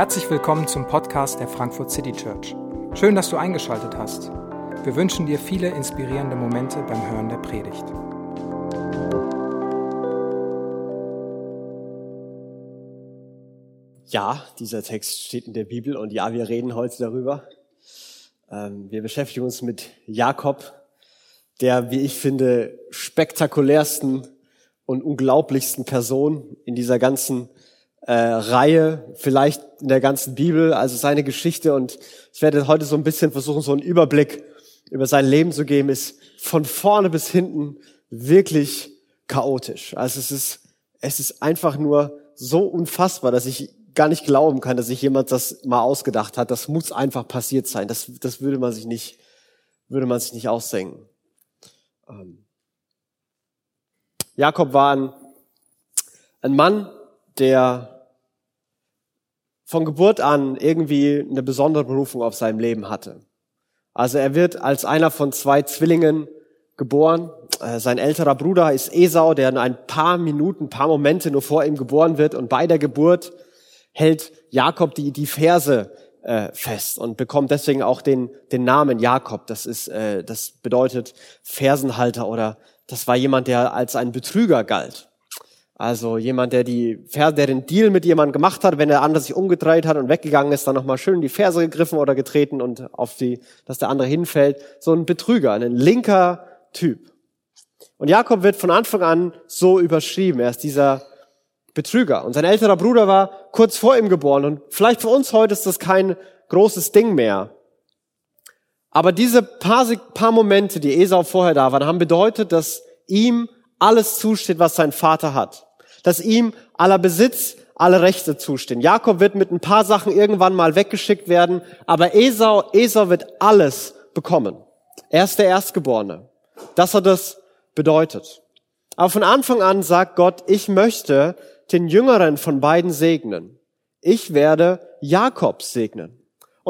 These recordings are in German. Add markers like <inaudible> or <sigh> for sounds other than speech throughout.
Herzlich willkommen zum Podcast der Frankfurt City Church. Schön, dass du eingeschaltet hast. Wir wünschen dir viele inspirierende Momente beim Hören der Predigt. Ja, dieser Text steht in der Bibel und ja, wir reden heute darüber. Ähm, wir beschäftigen uns mit Jakob, der, wie ich finde, spektakulärsten und unglaublichsten Person in dieser ganzen äh, Reihe, vielleicht in der ganzen Bibel, also seine Geschichte. Und ich werde heute so ein bisschen versuchen, so einen Überblick über sein Leben zu geben, ist von vorne bis hinten wirklich chaotisch. Also es ist, es ist einfach nur so unfassbar, dass ich gar nicht glauben kann, dass sich jemand das mal ausgedacht hat. Das muss einfach passiert sein. Das, das würde man sich nicht, würde man sich nicht ausdenken. Ähm Jakob war ein, ein Mann, der von Geburt an irgendwie eine besondere Berufung auf seinem Leben hatte. Also er wird als einer von zwei Zwillingen geboren. Äh, sein älterer Bruder ist Esau, der in ein paar Minuten, paar Momente nur vor ihm geboren wird. Und bei der Geburt hält Jakob die, die Verse äh, fest und bekommt deswegen auch den, den Namen Jakob. Das ist, äh, das bedeutet Fersenhalter oder das war jemand, der als ein Betrüger galt. Also jemand, der die Verse, der den Deal mit jemandem gemacht hat, wenn der andere sich umgedreht hat und weggegangen ist, dann nochmal schön die Ferse gegriffen oder getreten und auf die, dass der andere hinfällt. So ein Betrüger, ein linker Typ. Und Jakob wird von Anfang an so überschrieben. Er ist dieser Betrüger. Und sein älterer Bruder war kurz vor ihm geboren. Und vielleicht für uns heute ist das kein großes Ding mehr. Aber diese paar, paar Momente, die Esau vorher da waren, haben bedeutet, dass ihm alles zusteht, was sein Vater hat. Dass ihm aller Besitz, alle Rechte zustehen. Jakob wird mit ein paar Sachen irgendwann mal weggeschickt werden, aber Esau, Esau wird alles bekommen. Er ist der Erstgeborene. Das hat das bedeutet. Aber von Anfang an sagt Gott, ich möchte, den jüngeren von beiden segnen. Ich werde Jakob segnen.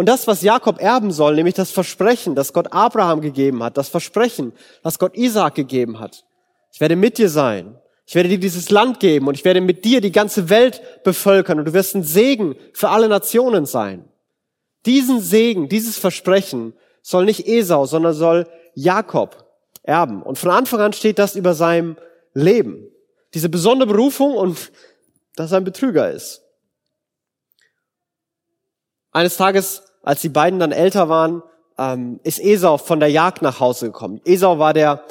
Und das, was Jakob erben soll, nämlich das Versprechen, das Gott Abraham gegeben hat, das Versprechen, das Gott Isaac gegeben hat. Ich werde mit dir sein. Ich werde dir dieses Land geben und ich werde mit dir die ganze Welt bevölkern und du wirst ein Segen für alle Nationen sein. Diesen Segen, dieses Versprechen soll nicht Esau, sondern soll Jakob erben. Und von Anfang an steht das über seinem Leben. Diese besondere Berufung und dass er ein Betrüger ist. Eines Tages, als die beiden dann älter waren, ähm, ist Esau von der Jagd nach Hause gekommen. Esau war der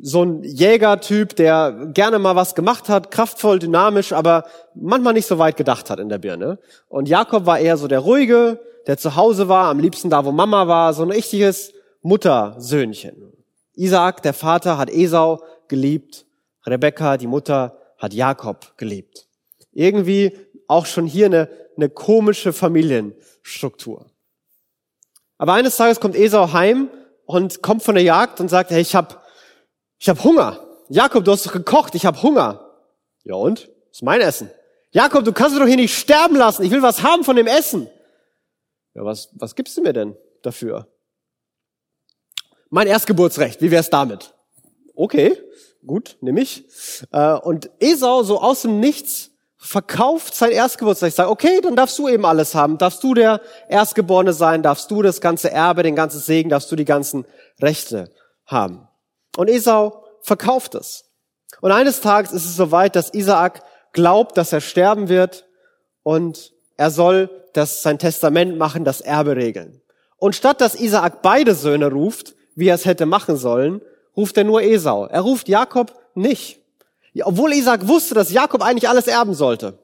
so ein Jägertyp, der gerne mal was gemacht hat, kraftvoll, dynamisch, aber manchmal nicht so weit gedacht hat in der Birne. Und Jakob war eher so der ruhige, der zu Hause war, am liebsten da, wo Mama war, so ein richtiges Muttersöhnchen. Isaac, der Vater, hat Esau geliebt. Rebekka, die Mutter, hat Jakob geliebt. Irgendwie auch schon hier eine, eine komische Familienstruktur. Aber eines Tages kommt Esau heim und kommt von der Jagd und sagt, hey, ich hab, ich hab Hunger. Jakob, du hast doch gekocht, ich hab Hunger. Ja und? Das ist mein Essen. Jakob, du kannst doch hier nicht sterben lassen. Ich will was haben von dem Essen. Ja, was, was gibst du mir denn dafür? Mein Erstgeburtsrecht, wie wär's damit? Okay, gut, nehme ich. Äh, und Esau so aus dem Nichts verkauft sein Erstgeburtstag. Sagt, okay, dann darfst du eben alles haben. Darfst du der Erstgeborene sein, darfst du das ganze Erbe, den ganzen Segen, darfst du die ganzen Rechte haben. Und Esau verkauft es. Und eines Tages ist es soweit, dass Isaak glaubt, dass er sterben wird und er soll das, sein Testament machen, das Erbe regeln. Und statt dass Isaak beide Söhne ruft, wie er es hätte machen sollen, ruft er nur Esau. Er ruft Jakob nicht. Obwohl Isaac wusste, dass Jakob eigentlich alles erben sollte.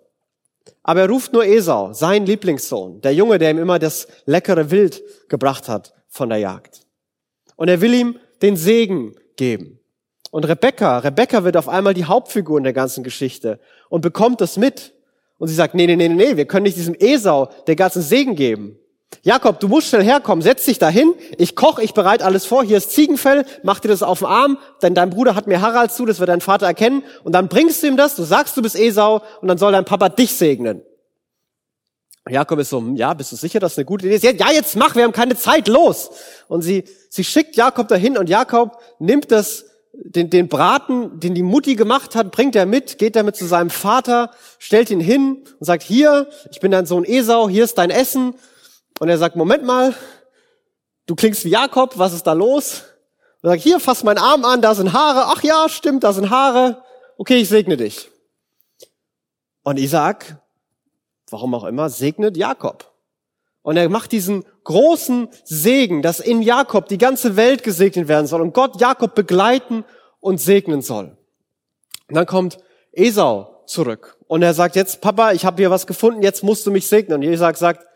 Aber er ruft nur Esau, sein Lieblingssohn, der Junge, der ihm immer das leckere Wild gebracht hat von der Jagd. Und er will ihm den Segen geben. Und Rebecca, Rebecca wird auf einmal die Hauptfigur in der ganzen Geschichte und bekommt das mit. Und sie sagt, nee, nee, nee, nee, wir können nicht diesem Esau den ganzen Segen geben. Jakob, du musst schnell herkommen, setz dich dahin, ich koche, ich bereite alles vor, hier ist Ziegenfell, mach dir das auf den Arm, denn dein Bruder hat mir Harald zu, das wird dein Vater erkennen, und dann bringst du ihm das, du sagst, du bist Esau, und dann soll dein Papa dich segnen. Jakob ist so, hm, ja, bist du sicher, dass eine gute Idee ist? Ja, jetzt mach, wir haben keine Zeit, los! Und sie, sie schickt Jakob dahin, und Jakob nimmt das den, den Braten, den die Mutti gemacht hat, bringt er mit, geht damit zu seinem Vater, stellt ihn hin und sagt, hier, ich bin dein Sohn Esau, hier ist dein Essen. Und er sagt, Moment mal, du klingst wie Jakob, was ist da los? Und er sagt, hier, fass meinen Arm an, da sind Haare. Ach ja, stimmt, da sind Haare. Okay, ich segne dich. Und Isaac, warum auch immer, segnet Jakob. Und er macht diesen großen Segen, dass in Jakob die ganze Welt gesegnet werden soll und Gott Jakob begleiten und segnen soll. Und dann kommt Esau zurück und er sagt jetzt, Papa, ich habe hier was gefunden, jetzt musst du mich segnen. Und Isaac sagt,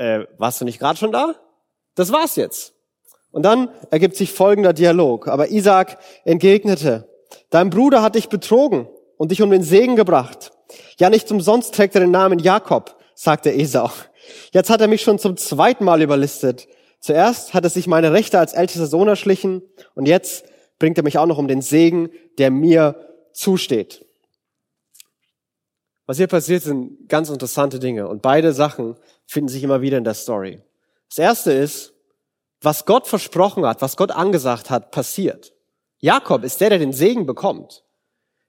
äh, warst du nicht gerade schon da? Das war's jetzt. Und dann ergibt sich folgender Dialog. Aber Isaac entgegnete, dein Bruder hat dich betrogen und dich um den Segen gebracht. Ja, nicht umsonst trägt er den Namen Jakob, sagte Esau. Jetzt hat er mich schon zum zweiten Mal überlistet. Zuerst hat er sich meine Rechte als ältester Sohn erschlichen und jetzt bringt er mich auch noch um den Segen, der mir zusteht. Was hier passiert, sind ganz interessante Dinge und beide Sachen finden sich immer wieder in der Story. Das erste ist, was Gott versprochen hat, was Gott angesagt hat, passiert. Jakob ist der, der den Segen bekommt.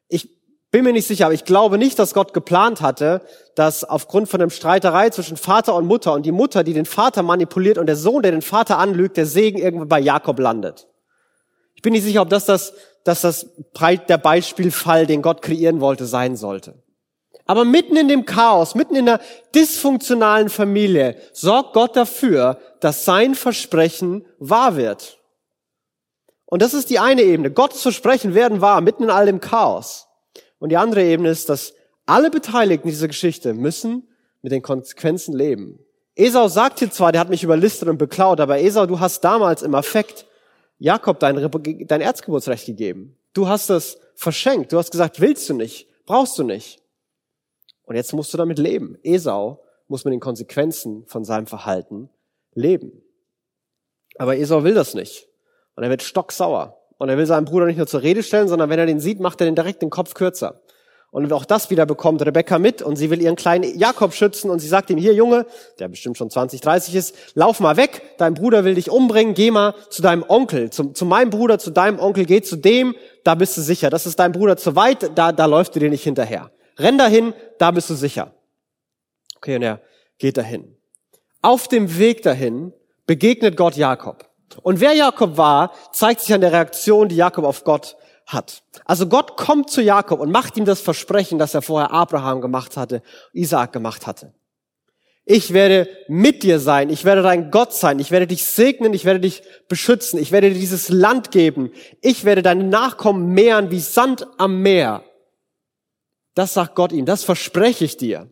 Ich bin mir nicht sicher, aber ich glaube nicht, dass Gott geplant hatte, dass aufgrund von einem Streiterei zwischen Vater und Mutter und die Mutter, die den Vater manipuliert und der Sohn, der den Vater anlügt, der Segen irgendwo bei Jakob landet. Ich bin nicht sicher, ob das, das, dass das der Beispielfall, den Gott kreieren wollte, sein sollte. Aber mitten in dem Chaos, mitten in der dysfunktionalen Familie sorgt Gott dafür, dass sein Versprechen wahr wird. Und das ist die eine Ebene. Gottes Versprechen werden wahr, mitten in all dem Chaos. Und die andere Ebene ist, dass alle Beteiligten dieser Geschichte müssen mit den Konsequenzen leben. Esau sagt hier zwar, der hat mich überlistet und beklaut, aber Esau, du hast damals im Affekt Jakob dein, dein Erzgeburtsrecht gegeben. Du hast es verschenkt. Du hast gesagt, willst du nicht, brauchst du nicht. Und jetzt musst du damit leben. Esau muss mit den Konsequenzen von seinem Verhalten leben. Aber Esau will das nicht. Und er wird stocksauer. Und er will seinen Bruder nicht nur zur Rede stellen, sondern wenn er den sieht, macht er den direkt den Kopf kürzer. Und auch das wieder bekommt Rebecca mit und sie will ihren kleinen Jakob schützen und sie sagt ihm, hier Junge, der bestimmt schon 20, 30 ist, lauf mal weg, dein Bruder will dich umbringen, geh mal zu deinem Onkel, zu, zu meinem Bruder, zu deinem Onkel, geh zu dem, da bist du sicher. Das ist dein Bruder zu weit, da, da läuft du dir nicht hinterher. Renn dahin, da bist du sicher. Okay, und er geht dahin. Auf dem Weg dahin begegnet Gott Jakob. Und wer Jakob war, zeigt sich an der Reaktion, die Jakob auf Gott hat. Also Gott kommt zu Jakob und macht ihm das Versprechen, das er vorher Abraham gemacht hatte, Isaak gemacht hatte. Ich werde mit dir sein, ich werde dein Gott sein, ich werde dich segnen, ich werde dich beschützen, ich werde dir dieses Land geben, ich werde deine Nachkommen mehren wie Sand am Meer. Das sagt Gott ihm, das verspreche ich dir.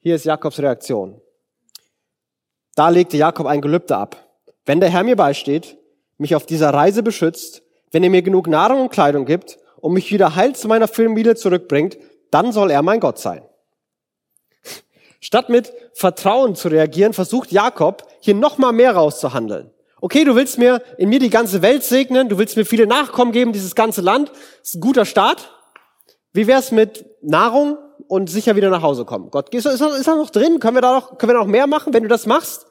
Hier ist Jakobs Reaktion. Da legte Jakob ein Gelübde ab. Wenn der Herr mir beisteht, mich auf dieser Reise beschützt, wenn er mir genug Nahrung und Kleidung gibt und mich wieder heil zu meiner Familie zurückbringt, dann soll er mein Gott sein. Statt mit Vertrauen zu reagieren, versucht Jakob, hier noch mal mehr rauszuhandeln. Okay, du willst mir in mir die ganze Welt segnen, du willst mir viele Nachkommen geben, dieses ganze Land. Ist ein guter Start. Wie wär's mit Nahrung und sicher wieder nach Hause kommen? Gott, ist, ist, ist da noch drin? Können wir da noch, können wir noch mehr machen? Wenn du das machst,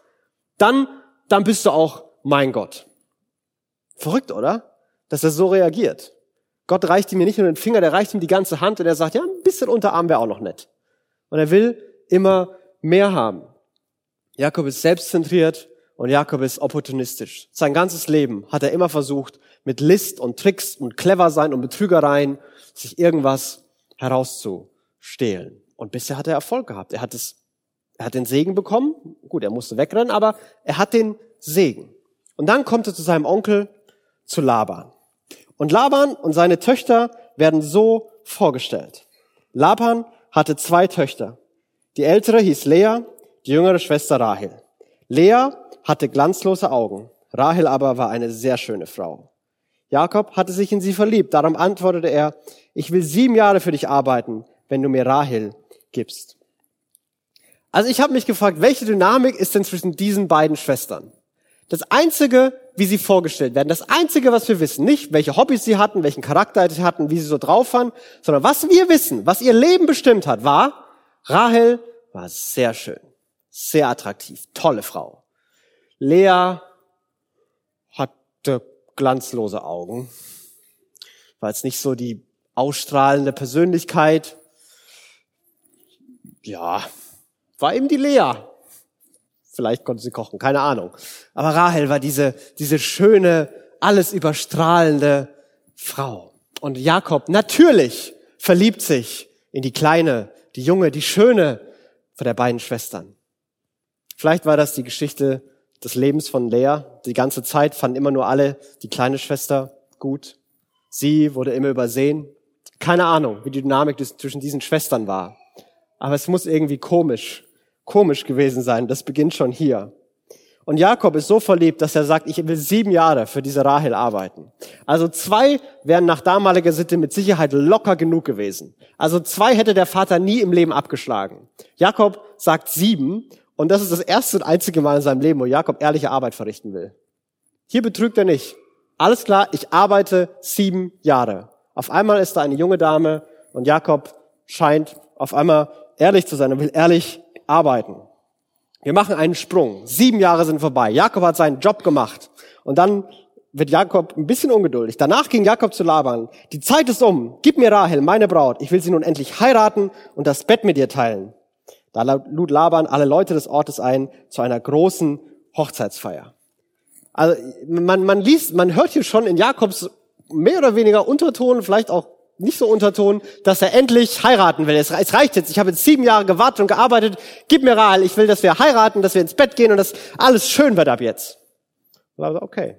dann, dann bist du auch mein Gott. Verrückt, oder? dass er so reagiert. Gott reicht ihm nicht nur den Finger, der reicht ihm die ganze Hand und er sagt, ja, ein bisschen Unterarm wäre auch noch nett. Und er will immer mehr haben. Jakob ist selbstzentriert und Jakob ist opportunistisch. Sein ganzes Leben hat er immer versucht, mit List und Tricks und clever sein und Betrügereien sich irgendwas herauszustehlen. Und bisher hat er Erfolg gehabt. Er hat es, er hat den Segen bekommen. Gut, er musste wegrennen, aber er hat den Segen. Und dann kommt er zu seinem Onkel, zu Laban. Und Laban und seine Töchter werden so vorgestellt. Laban hatte zwei Töchter. Die ältere hieß Lea, die jüngere Schwester Rahel. Lea hatte glanzlose Augen, Rahel aber war eine sehr schöne Frau. Jakob hatte sich in sie verliebt, darum antwortete er, ich will sieben Jahre für dich arbeiten, wenn du mir Rahel gibst. Also ich habe mich gefragt, welche Dynamik ist denn zwischen diesen beiden Schwestern? Das Einzige, wie sie vorgestellt werden, das Einzige, was wir wissen, nicht welche Hobbys sie hatten, welchen Charakter sie hatten, wie sie so drauf waren, sondern was wir wissen, was ihr Leben bestimmt hat, war, Rahel war sehr schön, sehr attraktiv, tolle Frau. Lea hatte glanzlose Augen war jetzt nicht so die ausstrahlende Persönlichkeit. Ja, war eben die Lea. Vielleicht konnte sie kochen, keine Ahnung. Aber Rahel war diese, diese schöne, alles überstrahlende Frau. Und Jakob natürlich verliebt sich in die kleine, die junge, die schöne von der beiden Schwestern. Vielleicht war das die Geschichte des Lebens von Lea. Die ganze Zeit fanden immer nur alle die kleine Schwester gut. Sie wurde immer übersehen. Keine Ahnung, wie die Dynamik zwischen diesen Schwestern war. Aber es muss irgendwie komisch, komisch gewesen sein. Das beginnt schon hier. Und Jakob ist so verliebt, dass er sagt, ich will sieben Jahre für diese Rahel arbeiten. Also zwei wären nach damaliger Sitte mit Sicherheit locker genug gewesen. Also zwei hätte der Vater nie im Leben abgeschlagen. Jakob sagt sieben und das ist das erste und einzige Mal in seinem Leben, wo Jakob ehrliche Arbeit verrichten will. Hier betrügt er nicht. Alles klar, ich arbeite sieben Jahre. Auf einmal ist da eine junge Dame und Jakob scheint auf einmal ehrlich zu sein und will ehrlich arbeiten. Wir machen einen Sprung. Sieben Jahre sind vorbei. Jakob hat seinen Job gemacht. Und dann wird Jakob ein bisschen ungeduldig. Danach ging Jakob zu Laban. Die Zeit ist um. Gib mir Rahel, meine Braut. Ich will sie nun endlich heiraten und das Bett mit ihr teilen. Da lud Laban alle Leute des Ortes ein zu einer großen Hochzeitsfeier. Also man, man liest, man hört hier schon in Jakobs mehr oder weniger Unterton, vielleicht auch nicht so Unterton, dass er endlich heiraten will. Es, es reicht jetzt. Ich habe jetzt sieben Jahre gewartet und gearbeitet. Gib mir Rahel. Ich will, dass wir heiraten, dass wir ins Bett gehen und dass alles schön wird ab jetzt. Also, okay.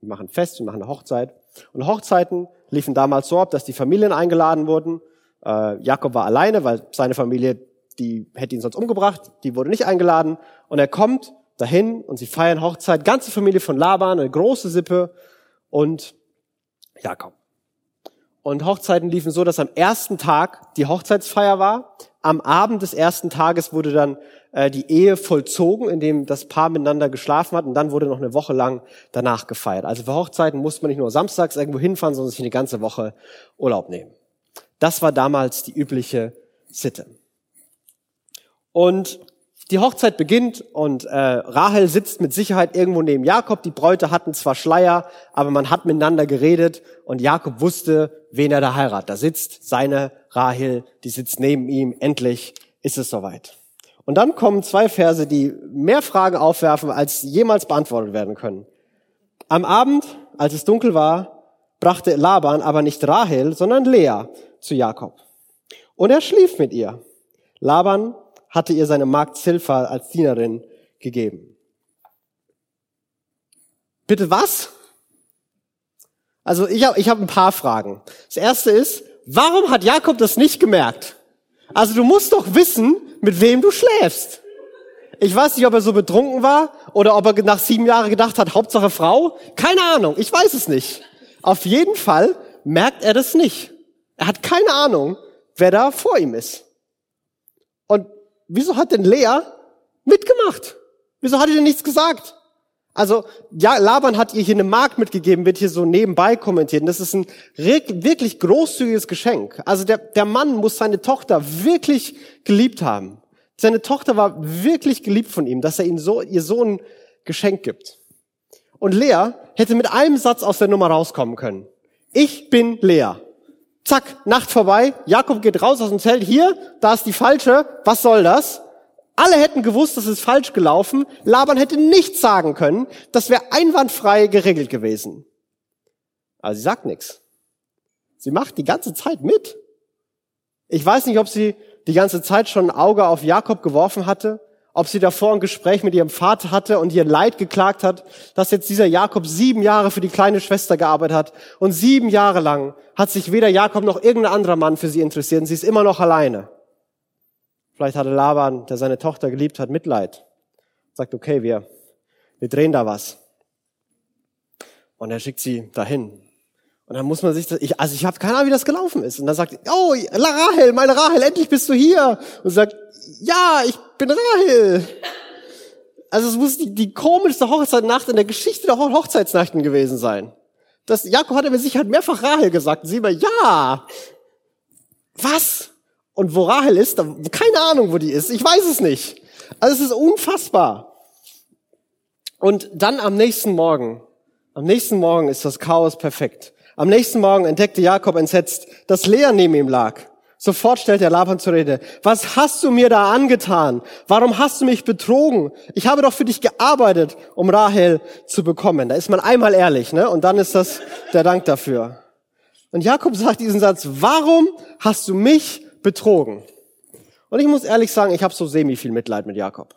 Wir machen Fest, wir machen eine Hochzeit. Und Hochzeiten liefen damals so ab, dass die Familien eingeladen wurden. Äh, Jakob war alleine, weil seine Familie, die hätte ihn sonst umgebracht. Die wurde nicht eingeladen. Und er kommt dahin und sie feiern Hochzeit. Ganze Familie von Laban, eine große Sippe und Jakob. Und Hochzeiten liefen so, dass am ersten Tag die Hochzeitsfeier war. Am Abend des ersten Tages wurde dann äh, die Ehe vollzogen, indem das Paar miteinander geschlafen hat. Und dann wurde noch eine Woche lang danach gefeiert. Also für Hochzeiten musste man nicht nur samstags irgendwo hinfahren, sondern sich eine ganze Woche Urlaub nehmen. Das war damals die übliche Sitte. Und die Hochzeit beginnt und äh, Rahel sitzt mit Sicherheit irgendwo neben Jakob. Die Bräute hatten zwar Schleier, aber man hat miteinander geredet und Jakob wusste, wen er da heiratet. Da sitzt seine Rahel, die sitzt neben ihm. Endlich ist es soweit. Und dann kommen zwei Verse, die mehr Fragen aufwerfen, als jemals beantwortet werden können. Am Abend, als es dunkel war, brachte Laban aber nicht Rahel, sondern Lea zu Jakob. Und er schlief mit ihr. Laban hatte ihr seine Magd Zilpha als Dienerin gegeben. Bitte was? Also ich habe ich hab ein paar Fragen. Das erste ist, warum hat Jakob das nicht gemerkt? Also du musst doch wissen, mit wem du schläfst. Ich weiß nicht, ob er so betrunken war oder ob er nach sieben Jahren gedacht hat, Hauptsache Frau. Keine Ahnung, ich weiß es nicht. Auf jeden Fall merkt er das nicht. Er hat keine Ahnung, wer da vor ihm ist. Wieso hat denn Lea mitgemacht? Wieso hat er denn nichts gesagt? Also, ja, Laban hat ihr hier eine Mark mitgegeben, wird hier so nebenbei kommentiert. Und das ist ein wirklich großzügiges Geschenk. Also der, der Mann muss seine Tochter wirklich geliebt haben. Seine Tochter war wirklich geliebt von ihm, dass er ihm so, ihr so ein Geschenk gibt. Und Lea hätte mit einem Satz aus der Nummer rauskommen können. Ich bin Lea. Zack, Nacht vorbei. Jakob geht raus aus dem Zelt. Hier, da ist die falsche. Was soll das? Alle hätten gewusst, das ist falsch gelaufen. Laban hätte nichts sagen können. Das wäre einwandfrei geregelt gewesen. Aber sie sagt nichts. Sie macht die ganze Zeit mit. Ich weiß nicht, ob sie die ganze Zeit schon ein Auge auf Jakob geworfen hatte ob sie davor ein Gespräch mit ihrem Vater hatte und ihr Leid geklagt hat, dass jetzt dieser Jakob sieben Jahre für die kleine Schwester gearbeitet hat und sieben Jahre lang hat sich weder Jakob noch irgendein anderer Mann für sie interessiert und sie ist immer noch alleine. Vielleicht hatte Laban, der seine Tochter geliebt hat, Mitleid. Sagt, okay, wir, wir drehen da was. Und er schickt sie dahin. Und dann muss man sich das, ich, also ich habe keine Ahnung, wie das gelaufen ist. Und dann sagt, oh, Rahel, meine Rahel, endlich bist du hier. Und sagt, ja, ich bin Rahel. Also es muss die, die komischste Hochzeitsnacht in der Geschichte der Hochzeitsnachten gewesen sein. Das, Jakob hat er mit Sicherheit mehrfach Rahel gesagt. Und sie immer, ja. Was? Und wo Rahel ist, da, keine Ahnung, wo die ist. Ich weiß es nicht. Also es ist unfassbar. Und dann am nächsten Morgen, am nächsten Morgen ist das Chaos perfekt. Am nächsten Morgen entdeckte Jakob entsetzt, dass Lea neben ihm lag. Sofort stellte er Laban zur Rede. Was hast du mir da angetan? Warum hast du mich betrogen? Ich habe doch für dich gearbeitet, um Rahel zu bekommen. Da ist man einmal ehrlich, ne? Und dann ist das der Dank dafür. Und Jakob sagt diesen Satz, warum hast du mich betrogen? Und ich muss ehrlich sagen, ich habe so semi viel Mitleid mit Jakob.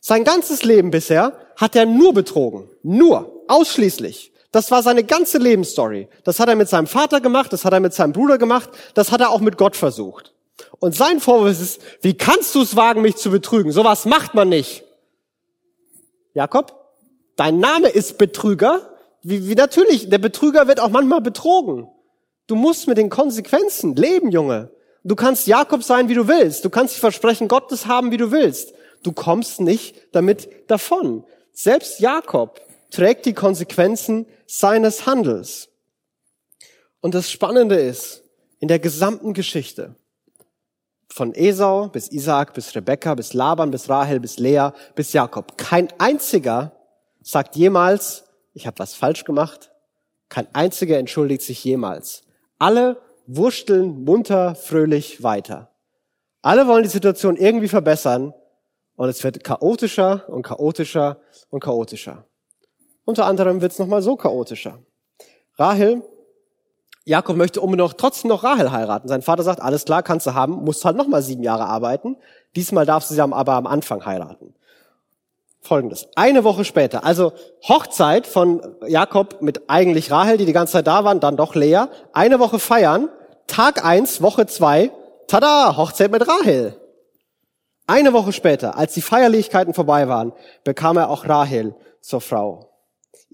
Sein ganzes Leben bisher hat er nur betrogen. Nur. Ausschließlich. Das war seine ganze Lebensstory. Das hat er mit seinem Vater gemacht, das hat er mit seinem Bruder gemacht, das hat er auch mit Gott versucht. Und sein Vorwurf ist, wie kannst du es wagen, mich zu betrügen? Sowas macht man nicht. Jakob, dein Name ist Betrüger. Wie, wie natürlich, der Betrüger wird auch manchmal betrogen. Du musst mit den Konsequenzen leben, Junge. Du kannst Jakob sein, wie du willst. Du kannst die Versprechen Gottes haben, wie du willst. Du kommst nicht damit davon. Selbst Jakob trägt die Konsequenzen seines Handels. Und das Spannende ist, in der gesamten Geschichte, von Esau bis Isaac, bis Rebekka, bis Laban, bis Rahel, bis Lea, bis Jakob, kein einziger sagt jemals, ich habe was falsch gemacht. Kein einziger entschuldigt sich jemals. Alle wursteln munter, fröhlich weiter. Alle wollen die Situation irgendwie verbessern und es wird chaotischer und chaotischer und chaotischer. Unter anderem wird es nochmal so chaotischer. Rahel, Jakob möchte unbedingt noch, trotzdem noch Rahel heiraten. Sein Vater sagt, alles klar, kannst du haben, musst halt nochmal sieben Jahre arbeiten. Diesmal darfst du sie aber am Anfang heiraten. Folgendes. Eine Woche später, also Hochzeit von Jakob mit eigentlich Rahel, die die ganze Zeit da waren, dann doch Lea. Eine Woche feiern, Tag eins, Woche zwei, tada, Hochzeit mit Rahel. Eine Woche später, als die Feierlichkeiten vorbei waren, bekam er auch Rahel zur Frau.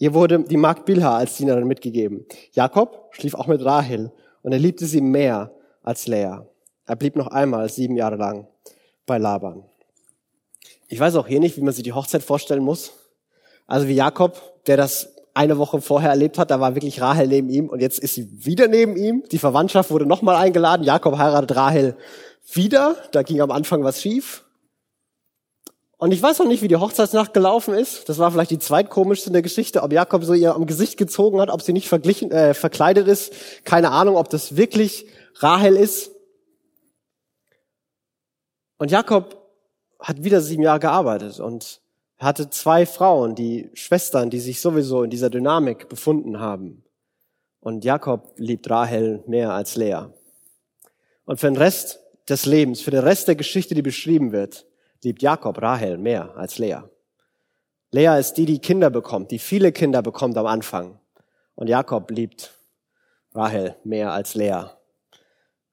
Ihr wurde die Magd Bilha als Dienerin mitgegeben. Jakob schlief auch mit Rahel und er liebte sie mehr als Lea. Er blieb noch einmal sieben Jahre lang bei Laban. Ich weiß auch hier nicht, wie man sich die Hochzeit vorstellen muss. Also wie Jakob, der das eine Woche vorher erlebt hat, da war wirklich Rahel neben ihm und jetzt ist sie wieder neben ihm. Die Verwandtschaft wurde nochmal eingeladen. Jakob heiratet Rahel wieder. Da ging am Anfang was schief. Und ich weiß noch nicht, wie die Hochzeitsnacht gelaufen ist. Das war vielleicht die zweitkomischste in der Geschichte, ob Jakob so ihr am Gesicht gezogen hat, ob sie nicht verglichen, äh, verkleidet ist. Keine Ahnung, ob das wirklich Rahel ist. Und Jakob hat wieder sieben Jahre gearbeitet und hatte zwei Frauen, die Schwestern, die sich sowieso in dieser Dynamik befunden haben. Und Jakob liebt Rahel mehr als Lea. Und für den Rest des Lebens, für den Rest der Geschichte, die beschrieben wird, liebt Jakob Rahel mehr als Lea. Lea ist die, die Kinder bekommt, die viele Kinder bekommt am Anfang. Und Jakob liebt Rahel mehr als Lea.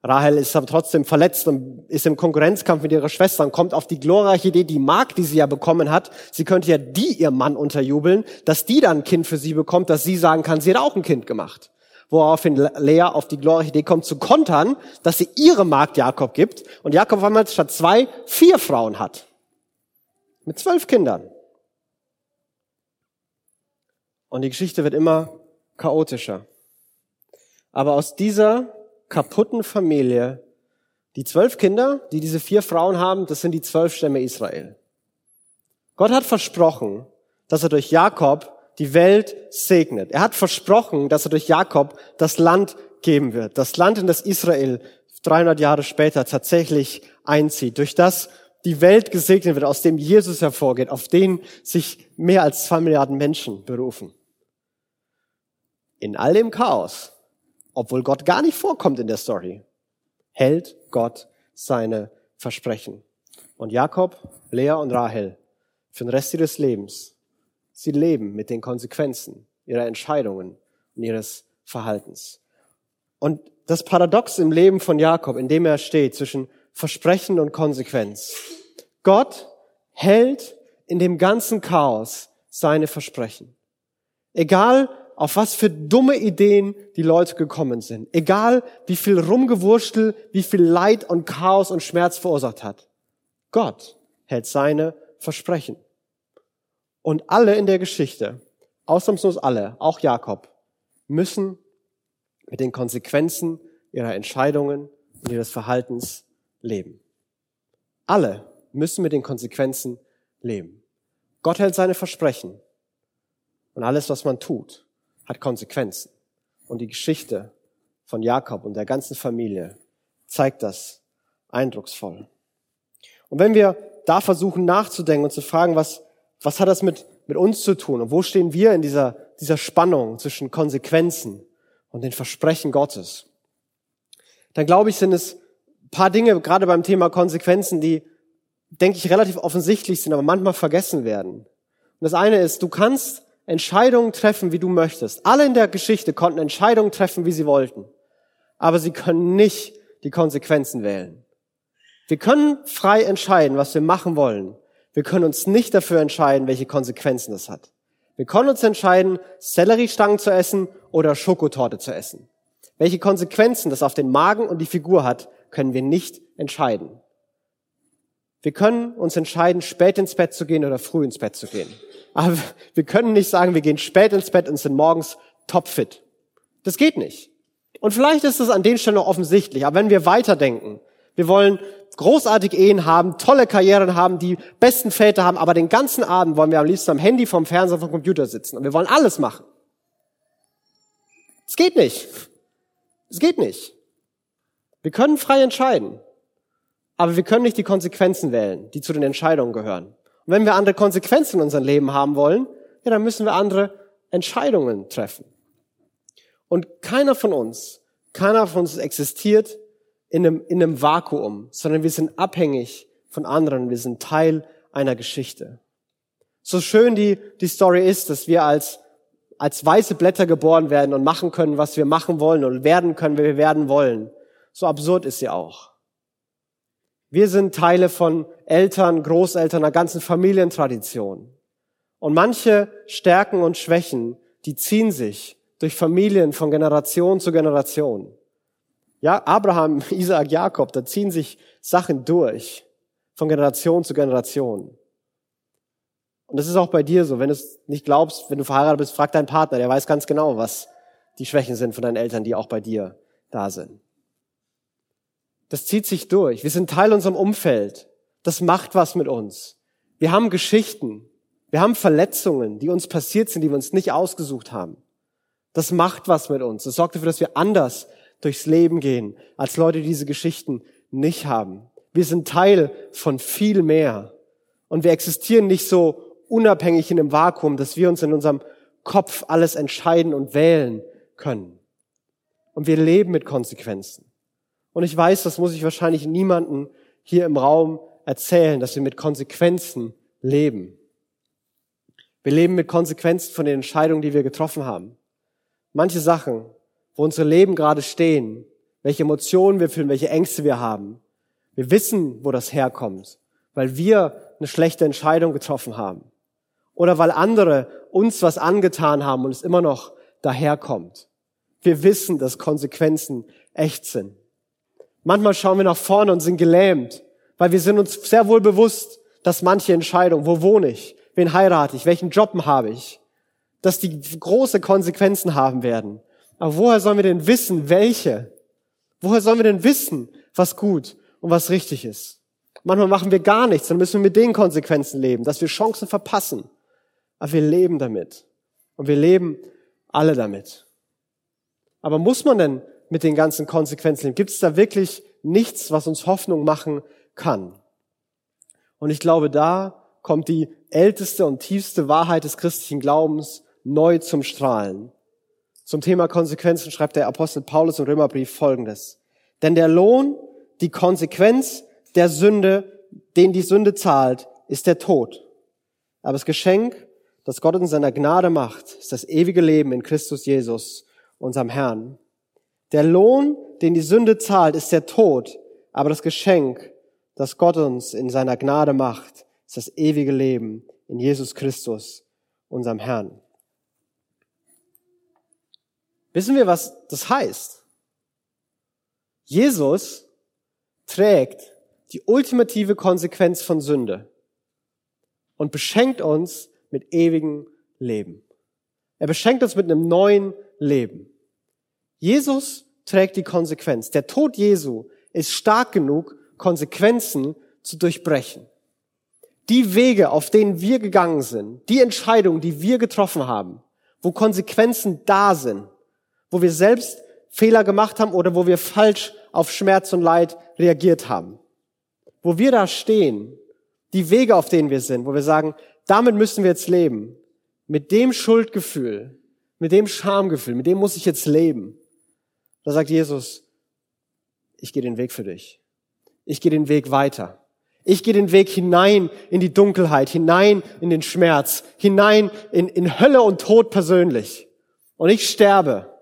Rahel ist aber trotzdem verletzt und ist im Konkurrenzkampf mit ihrer Schwester und kommt auf die glorreiche Idee, die Magd, die sie ja bekommen hat, sie könnte ja die ihr Mann unterjubeln, dass die dann ein Kind für sie bekommt, dass sie sagen kann, sie hat auch ein Kind gemacht woraufhin Lea auf die glorreiche Idee kommt zu kontern, dass sie ihre Magd Jakob gibt und Jakob einmal statt zwei vier Frauen hat. Mit zwölf Kindern. Und die Geschichte wird immer chaotischer. Aber aus dieser kaputten Familie, die zwölf Kinder, die diese vier Frauen haben, das sind die zwölf Stämme Israel. Gott hat versprochen, dass er durch Jakob die Welt segnet. Er hat versprochen, dass er durch Jakob das Land geben wird. Das Land, in das Israel 300 Jahre später tatsächlich einzieht. Durch das die Welt gesegnet wird, aus dem Jesus hervorgeht, auf den sich mehr als zwei Milliarden Menschen berufen. In all dem Chaos, obwohl Gott gar nicht vorkommt in der Story, hält Gott seine Versprechen. Und Jakob, Lea und Rahel für den Rest ihres Lebens Sie leben mit den Konsequenzen ihrer Entscheidungen und ihres Verhaltens. Und das Paradox im Leben von Jakob, in dem er steht zwischen Versprechen und Konsequenz. Gott hält in dem ganzen Chaos seine Versprechen. Egal, auf was für dumme Ideen die Leute gekommen sind. Egal, wie viel Rumgewurstel, wie viel Leid und Chaos und Schmerz verursacht hat. Gott hält seine Versprechen. Und alle in der Geschichte, ausnahmslos alle, auch Jakob, müssen mit den Konsequenzen ihrer Entscheidungen und ihres Verhaltens leben. Alle müssen mit den Konsequenzen leben. Gott hält seine Versprechen. Und alles, was man tut, hat Konsequenzen. Und die Geschichte von Jakob und der ganzen Familie zeigt das eindrucksvoll. Und wenn wir da versuchen nachzudenken und zu fragen, was, was hat das mit, mit uns zu tun und wo stehen wir in dieser, dieser Spannung zwischen Konsequenzen und den Versprechen Gottes, dann glaube ich, sind es ein paar Dinge, gerade beim Thema Konsequenzen, die, denke ich, relativ offensichtlich sind, aber manchmal vergessen werden. Und das eine ist, du kannst Entscheidungen treffen, wie du möchtest. Alle in der Geschichte konnten Entscheidungen treffen, wie sie wollten. Aber sie können nicht die Konsequenzen wählen. Wir können frei entscheiden, was wir machen wollen. Wir können uns nicht dafür entscheiden, welche Konsequenzen das hat. Wir können uns entscheiden, Selleriestangen zu essen oder Schokotorte zu essen. Welche Konsequenzen das auf den Magen und die Figur hat, können wir nicht entscheiden. Wir können uns entscheiden, spät ins Bett zu gehen oder früh ins Bett zu gehen. Aber wir können nicht sagen, wir gehen spät ins Bett und sind morgens topfit. Das geht nicht. Und vielleicht ist es an den Stellen noch offensichtlich, aber wenn wir weiterdenken, wir wollen großartige Ehen haben, tolle Karrieren haben, die besten Väter haben, aber den ganzen Abend wollen wir am liebsten am Handy, vom Fernseher, vom Computer sitzen und wir wollen alles machen. Es geht nicht. Es geht nicht. Wir können frei entscheiden, aber wir können nicht die Konsequenzen wählen, die zu den Entscheidungen gehören. Und wenn wir andere Konsequenzen in unserem Leben haben wollen, ja, dann müssen wir andere Entscheidungen treffen. Und keiner von uns, keiner von uns existiert in einem, in einem Vakuum, sondern wir sind abhängig von anderen. Wir sind Teil einer Geschichte. So schön die, die Story ist, dass wir als, als weiße Blätter geboren werden und machen können, was wir machen wollen und werden können, wie wir werden wollen. So absurd ist sie auch. Wir sind Teile von Eltern, Großeltern, einer ganzen Familientradition. Und manche Stärken und Schwächen, die ziehen sich durch Familien von Generation zu Generation. Ja, Abraham, <laughs> Isaac, Jakob, da ziehen sich Sachen durch von Generation zu Generation. Und das ist auch bei dir so. Wenn du es nicht glaubst, wenn du verheiratet bist, frag deinen Partner, der weiß ganz genau, was die Schwächen sind von deinen Eltern, die auch bei dir da sind. Das zieht sich durch. Wir sind Teil unserem Umfeld. Das macht was mit uns. Wir haben Geschichten. Wir haben Verletzungen, die uns passiert sind, die wir uns nicht ausgesucht haben. Das macht was mit uns. Das sorgt dafür, dass wir anders durchs Leben gehen, als Leute, die diese Geschichten nicht haben. Wir sind Teil von viel mehr. Und wir existieren nicht so unabhängig in einem Vakuum, dass wir uns in unserem Kopf alles entscheiden und wählen können. Und wir leben mit Konsequenzen. Und ich weiß, das muss ich wahrscheinlich niemanden hier im Raum erzählen, dass wir mit Konsequenzen leben. Wir leben mit Konsequenzen von den Entscheidungen, die wir getroffen haben manche Sachen, wo unsere Leben gerade stehen, welche Emotionen wir fühlen, welche Ängste wir haben. Wir wissen, wo das herkommt, weil wir eine schlechte Entscheidung getroffen haben. Oder weil andere uns was angetan haben und es immer noch daherkommt. Wir wissen, dass Konsequenzen echt sind. Manchmal schauen wir nach vorne und sind gelähmt, weil wir sind uns sehr wohl bewusst, dass manche Entscheidungen, wo wohne ich, wen heirate ich, welchen Job habe ich, dass die große Konsequenzen haben werden. Aber woher sollen wir denn wissen, welche? Woher sollen wir denn wissen, was gut und was richtig ist? Manchmal machen wir gar nichts, dann müssen wir mit den Konsequenzen leben, dass wir Chancen verpassen. Aber wir leben damit. Und wir leben alle damit. Aber muss man denn mit den ganzen Konsequenzen leben? Gibt es da wirklich nichts, was uns Hoffnung machen kann? Und ich glaube, da kommt die älteste und tiefste Wahrheit des christlichen Glaubens neu zum Strahlen. Zum Thema Konsequenzen schreibt der Apostel Paulus im Römerbrief Folgendes. Denn der Lohn, die Konsequenz der Sünde, den die Sünde zahlt, ist der Tod. Aber das Geschenk, das Gott in seiner Gnade macht, ist das ewige Leben in Christus Jesus, unserem Herrn. Der Lohn, den die Sünde zahlt, ist der Tod. Aber das Geschenk, das Gott uns in seiner Gnade macht, ist das ewige Leben in Jesus Christus, unserem Herrn. Wissen wir, was das heißt? Jesus trägt die ultimative Konsequenz von Sünde und beschenkt uns mit ewigem Leben. Er beschenkt uns mit einem neuen Leben. Jesus trägt die Konsequenz. Der Tod Jesu ist stark genug, Konsequenzen zu durchbrechen. Die Wege, auf denen wir gegangen sind, die Entscheidungen, die wir getroffen haben, wo Konsequenzen da sind, wo wir selbst Fehler gemacht haben oder wo wir falsch auf Schmerz und Leid reagiert haben. Wo wir da stehen, die Wege, auf denen wir sind, wo wir sagen, damit müssen wir jetzt leben. Mit dem Schuldgefühl, mit dem Schamgefühl, mit dem muss ich jetzt leben. Da sagt Jesus, ich gehe den Weg für dich. Ich gehe den Weg weiter. Ich gehe den Weg hinein in die Dunkelheit, hinein in den Schmerz, hinein in, in Hölle und Tod persönlich. Und ich sterbe.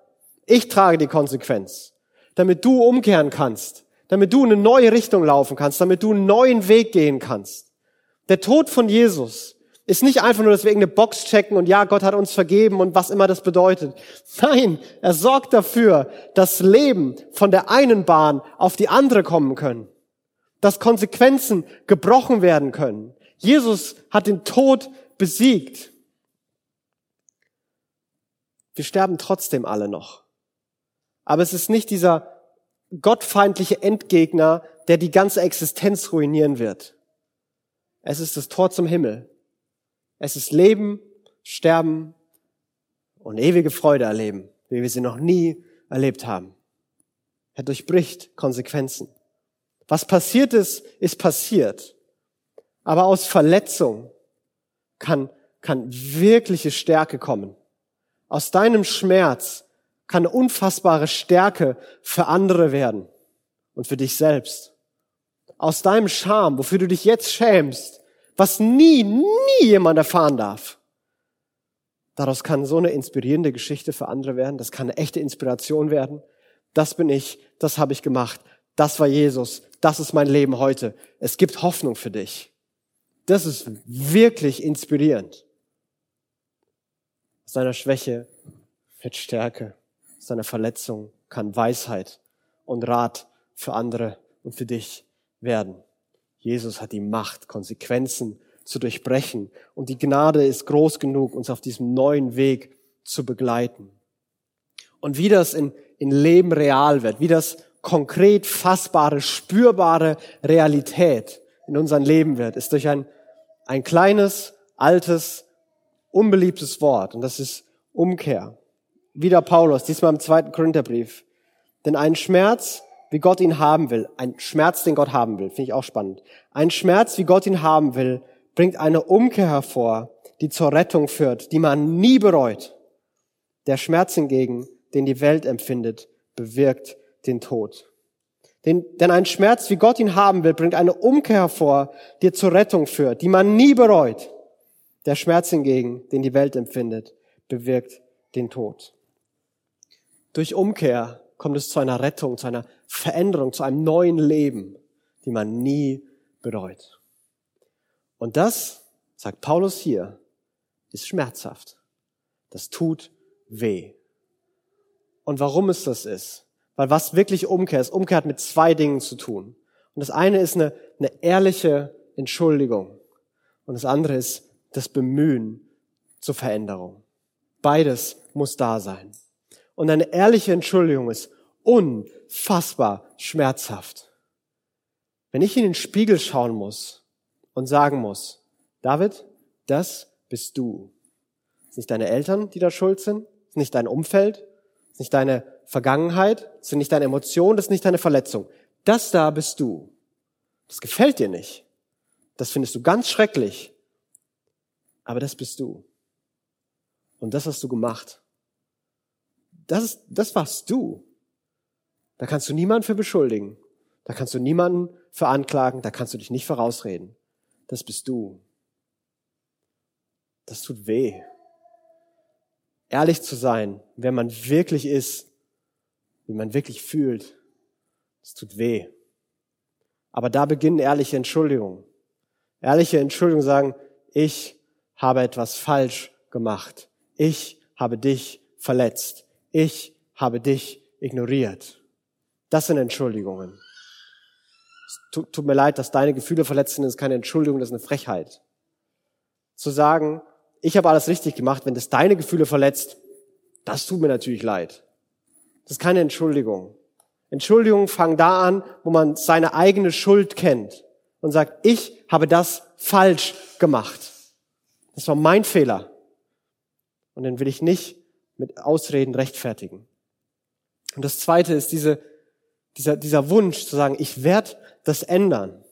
Ich trage die Konsequenz, damit du umkehren kannst, damit du in eine neue Richtung laufen kannst, damit du einen neuen Weg gehen kannst. Der Tod von Jesus ist nicht einfach nur, dass wir irgendeine Box checken und ja, Gott hat uns vergeben und was immer das bedeutet. Nein, er sorgt dafür, dass Leben von der einen Bahn auf die andere kommen können dass Konsequenzen gebrochen werden können. Jesus hat den Tod besiegt. Wir sterben trotzdem alle noch. Aber es ist nicht dieser gottfeindliche Endgegner, der die ganze Existenz ruinieren wird. Es ist das Tor zum Himmel. Es ist Leben, Sterben und ewige Freude erleben, wie wir sie noch nie erlebt haben. Er durchbricht Konsequenzen. Was passiert ist, ist passiert. Aber aus Verletzung kann, kann wirkliche Stärke kommen. Aus deinem Schmerz kann eine unfassbare Stärke für andere werden und für dich selbst. Aus deinem Scham, wofür du dich jetzt schämst, was nie, nie jemand erfahren darf. Daraus kann so eine inspirierende Geschichte für andere werden. Das kann eine echte Inspiration werden. Das bin ich, das habe ich gemacht. Das war Jesus. Das ist mein Leben heute. Es gibt Hoffnung für dich. Das ist wirklich inspirierend. Aus deiner Schwäche wird Stärke. Aus deiner Verletzung kann Weisheit und Rat für andere und für dich werden. Jesus hat die Macht, Konsequenzen zu durchbrechen. Und die Gnade ist groß genug, uns auf diesem neuen Weg zu begleiten. Und wie das in, in Leben real wird, wie das konkret fassbare, spürbare Realität in unserem Leben wird, ist durch ein, ein kleines, altes, unbeliebtes Wort. Und das ist Umkehr. Wieder Paulus, diesmal im zweiten Korintherbrief. Denn ein Schmerz, wie Gott ihn haben will, ein Schmerz, den Gott haben will, finde ich auch spannend. Ein Schmerz, wie Gott ihn haben will, bringt eine Umkehr hervor, die zur Rettung führt, die man nie bereut. Der Schmerz hingegen, den die Welt empfindet, bewirkt den Tod. Denn, denn ein Schmerz, wie Gott ihn haben will, bringt eine Umkehr hervor, die zur Rettung führt, die man nie bereut. Der Schmerz hingegen, den die Welt empfindet, bewirkt den Tod. Durch Umkehr kommt es zu einer Rettung, zu einer Veränderung, zu einem neuen Leben, die man nie bereut. Und das, sagt Paulus hier, ist schmerzhaft. Das tut weh. Und warum es das ist, weil was wirklich Umkehr ist, Umkehr hat mit zwei Dingen zu tun. Und das eine ist eine, eine ehrliche Entschuldigung. Und das andere ist das Bemühen zur Veränderung. Beides muss da sein. Und eine ehrliche Entschuldigung ist unfassbar schmerzhaft. Wenn ich in den Spiegel schauen muss und sagen muss, David, das bist du. Das sind nicht deine Eltern, die da schuld sind, das ist nicht dein Umfeld, das ist nicht deine Vergangenheit, das sind nicht deine Emotionen, das ist nicht deine Verletzung. Das da bist du. Das gefällt dir nicht. Das findest du ganz schrecklich. Aber das bist du. Und das hast du gemacht. Das, ist, das warst du. Da kannst du niemanden für beschuldigen. Da kannst du niemanden für anklagen. Da kannst du dich nicht vorausreden. Das bist du. Das tut weh. Ehrlich zu sein, wer man wirklich ist, wie man wirklich fühlt. Es tut weh. Aber da beginnen ehrliche Entschuldigungen. Ehrliche Entschuldigungen sagen, ich habe etwas falsch gemacht. Ich habe dich verletzt. Ich habe dich ignoriert. Das sind Entschuldigungen. Es tut, tut mir leid, dass deine Gefühle verletzt sind, das ist keine Entschuldigung, das ist eine Frechheit. Zu sagen, ich habe alles richtig gemacht, wenn das deine Gefühle verletzt, das tut mir natürlich leid. Das ist keine Entschuldigung. Entschuldigungen fangen da an, wo man seine eigene Schuld kennt und sagt, ich habe das falsch gemacht. Das war mein Fehler. Und den will ich nicht mit Ausreden rechtfertigen. Und das zweite ist diese, dieser, dieser Wunsch zu sagen, ich werde das ändern.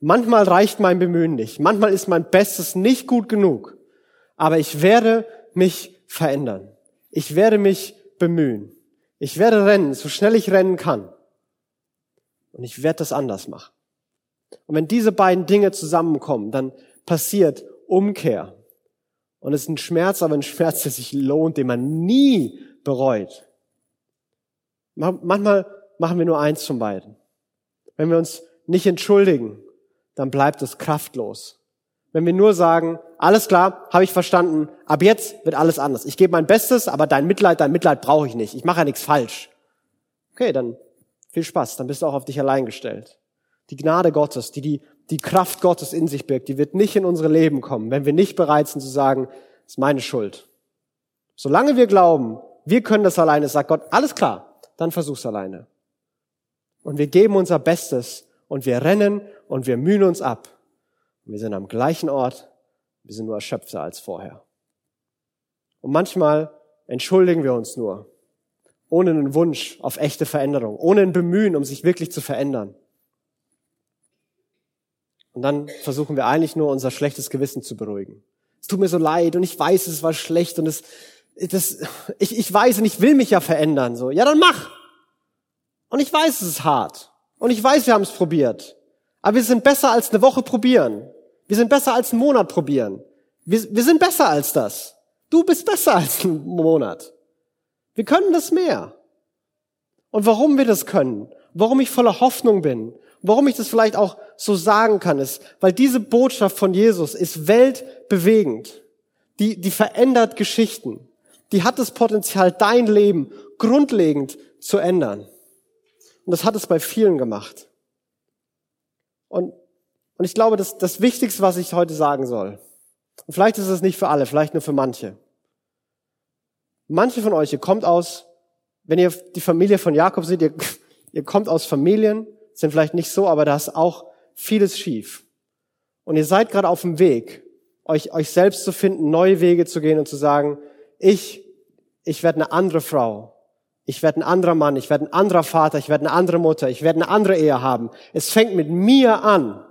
Manchmal reicht mein Bemühen nicht. Manchmal ist mein Bestes nicht gut genug. Aber ich werde mich verändern. Ich werde mich bemühen. Ich werde rennen, so schnell ich rennen kann. Und ich werde das anders machen. Und wenn diese beiden Dinge zusammenkommen, dann passiert Umkehr. Und es ist ein Schmerz, aber ein Schmerz, der sich lohnt, den man nie bereut. Manchmal machen wir nur eins von beiden. Wenn wir uns nicht entschuldigen, dann bleibt es kraftlos. Wenn wir nur sagen, alles klar, habe ich verstanden, ab jetzt wird alles anders. Ich gebe mein Bestes, aber dein Mitleid, dein Mitleid brauche ich nicht. Ich mache ja nichts falsch. Okay, dann viel Spaß, dann bist du auch auf dich allein gestellt. Die Gnade Gottes, die die, die Kraft Gottes in sich birgt, die wird nicht in unsere Leben kommen, wenn wir nicht bereit sind zu sagen, das ist meine Schuld. Solange wir glauben, wir können das alleine, sagt Gott, alles klar, dann versuch's alleine. Und wir geben unser Bestes und wir rennen und wir mühen uns ab. Und wir sind am gleichen Ort, wir sind nur erschöpfter als vorher. Und manchmal entschuldigen wir uns nur, ohne einen Wunsch auf echte Veränderung, ohne ein Bemühen, um sich wirklich zu verändern. Und dann versuchen wir eigentlich nur unser schlechtes Gewissen zu beruhigen. Es tut mir so leid und ich weiß, es war schlecht und es, das, ich, ich weiß und ich will mich ja verändern. So, ja, dann mach. Und ich weiß, es ist hart. Und ich weiß, wir haben es probiert. Aber wir sind besser als eine Woche probieren. Wir sind besser als einen Monat probieren. Wir, wir sind besser als das. Du bist besser als einen Monat. Wir können das mehr. Und warum wir das können, warum ich voller Hoffnung bin, warum ich das vielleicht auch so sagen kann, ist, weil diese Botschaft von Jesus ist weltbewegend. Die, die verändert Geschichten. Die hat das Potenzial, dein Leben grundlegend zu ändern. Und das hat es bei vielen gemacht. Und, und ich glaube, das, das Wichtigste, was ich heute sagen soll, und vielleicht ist es nicht für alle, vielleicht nur für manche. Manche von euch, ihr kommt aus, wenn ihr die Familie von Jakob seht, ihr, <laughs> ihr kommt aus Familien, sind vielleicht nicht so, aber da ist auch vieles schief. Und ihr seid gerade auf dem Weg, euch, euch selbst zu finden, neue Wege zu gehen und zu sagen, ich, ich werde eine andere Frau. Ich werde ein anderer Mann, ich werde ein anderer Vater, ich werde eine andere Mutter, ich werde eine andere Ehe haben. Es fängt mit mir an.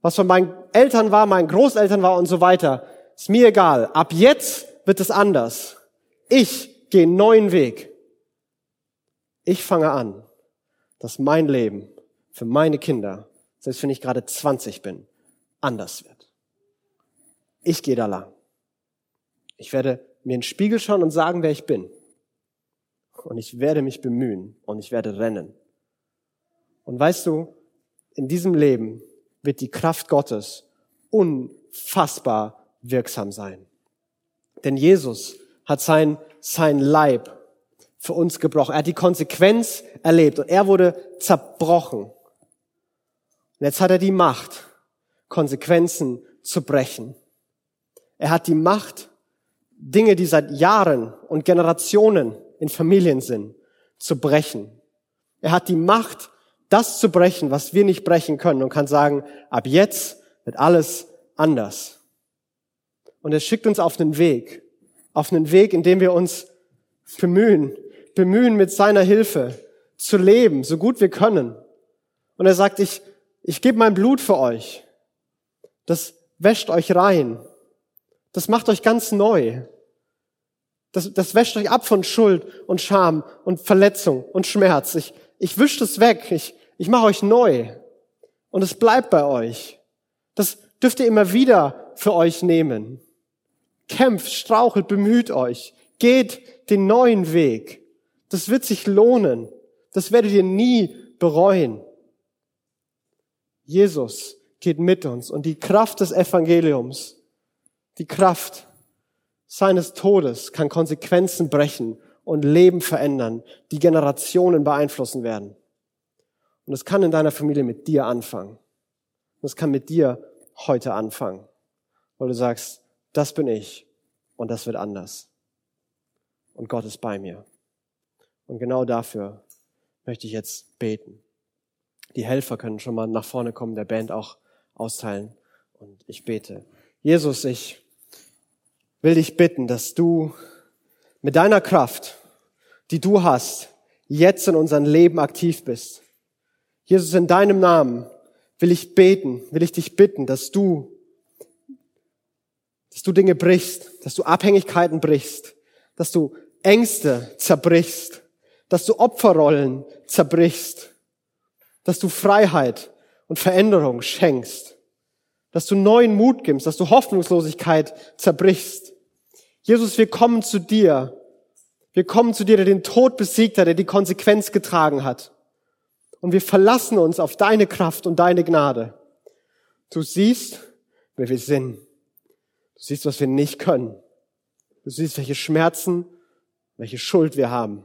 Was von meinen Eltern war, meinen Großeltern war und so weiter, ist mir egal. Ab jetzt wird es anders. Ich gehe einen neuen Weg. Ich fange an, dass mein Leben für meine Kinder, selbst wenn ich gerade 20 bin, anders wird. Ich gehe da lang. Ich werde mir in den Spiegel schauen und sagen, wer ich bin und ich werde mich bemühen und ich werde rennen. Und weißt du, in diesem Leben wird die Kraft Gottes unfassbar wirksam sein. Denn Jesus hat sein, sein Leib für uns gebrochen. Er hat die Konsequenz erlebt und er wurde zerbrochen. Und jetzt hat er die Macht, Konsequenzen zu brechen. Er hat die Macht, Dinge, die seit Jahren und Generationen in Familien sind, zu brechen. Er hat die Macht, das zu brechen, was wir nicht brechen können und kann sagen, ab jetzt wird alles anders. Und er schickt uns auf den Weg, auf einen Weg, in dem wir uns bemühen, bemühen mit seiner Hilfe zu leben, so gut wir können. Und er sagt, ich, ich gebe mein Blut für euch. Das wäscht euch rein. Das macht euch ganz neu. Das, das wäscht euch ab von Schuld und Scham und Verletzung und Schmerz. Ich, ich wische das weg. Ich, ich mache euch neu. Und es bleibt bei euch. Das dürft ihr immer wieder für euch nehmen. Kämpft, strauchelt, bemüht euch. Geht den neuen Weg. Das wird sich lohnen. Das werdet ihr nie bereuen. Jesus geht mit uns und die Kraft des Evangeliums, die Kraft seines Todes kann Konsequenzen brechen und Leben verändern, die Generationen beeinflussen werden. Und es kann in deiner Familie mit dir anfangen. Und es kann mit dir heute anfangen, weil du sagst, das bin ich und das wird anders. Und Gott ist bei mir. Und genau dafür möchte ich jetzt beten. Die Helfer können schon mal nach vorne kommen, der Band auch austeilen. Und ich bete. Jesus, ich will dich bitten, dass du mit deiner Kraft, die du hast, jetzt in unserem Leben aktiv bist. Jesus, in deinem Namen will ich beten, will ich dich bitten, dass du, dass du Dinge brichst, dass du Abhängigkeiten brichst, dass du Ängste zerbrichst, dass du Opferrollen zerbrichst, dass du Freiheit und Veränderung schenkst, dass du neuen Mut gibst, dass du Hoffnungslosigkeit zerbrichst. Jesus, wir kommen zu dir. Wir kommen zu dir, der den Tod besiegt hat, der die Konsequenz getragen hat. Und wir verlassen uns auf deine Kraft und deine Gnade. Du siehst, wer wir sind. Du siehst, was wir nicht können. Du siehst, welche Schmerzen, welche Schuld wir haben.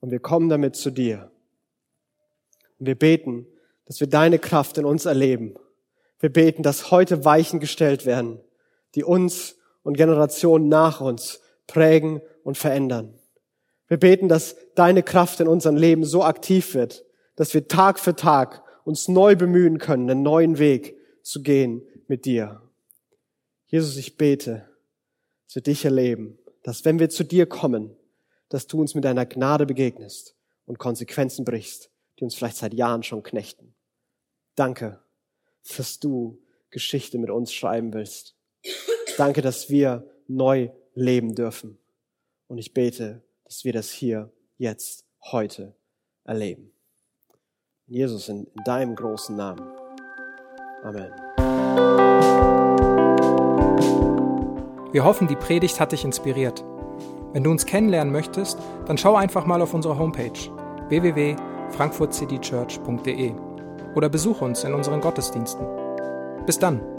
Und wir kommen damit zu dir. Und wir beten, dass wir deine Kraft in uns erleben. Wir beten, dass heute Weichen gestellt werden, die uns und Generationen nach uns prägen und verändern. Wir beten, dass deine Kraft in unserem Leben so aktiv wird, dass wir Tag für Tag uns neu bemühen können, einen neuen Weg zu gehen mit dir. Jesus, ich bete, dass wir dich erleben, dass wenn wir zu dir kommen, dass du uns mit deiner Gnade begegnest und Konsequenzen brichst, die uns vielleicht seit Jahren schon knechten. Danke, dass du Geschichte mit uns schreiben willst. Danke, dass wir neu leben dürfen. Und ich bete, dass wir das hier, jetzt, heute erleben. Jesus, in, in deinem großen Namen. Amen. Wir hoffen, die Predigt hat dich inspiriert. Wenn du uns kennenlernen möchtest, dann schau einfach mal auf unsere Homepage www.frankfurtcitychurch.de oder besuche uns in unseren Gottesdiensten. Bis dann!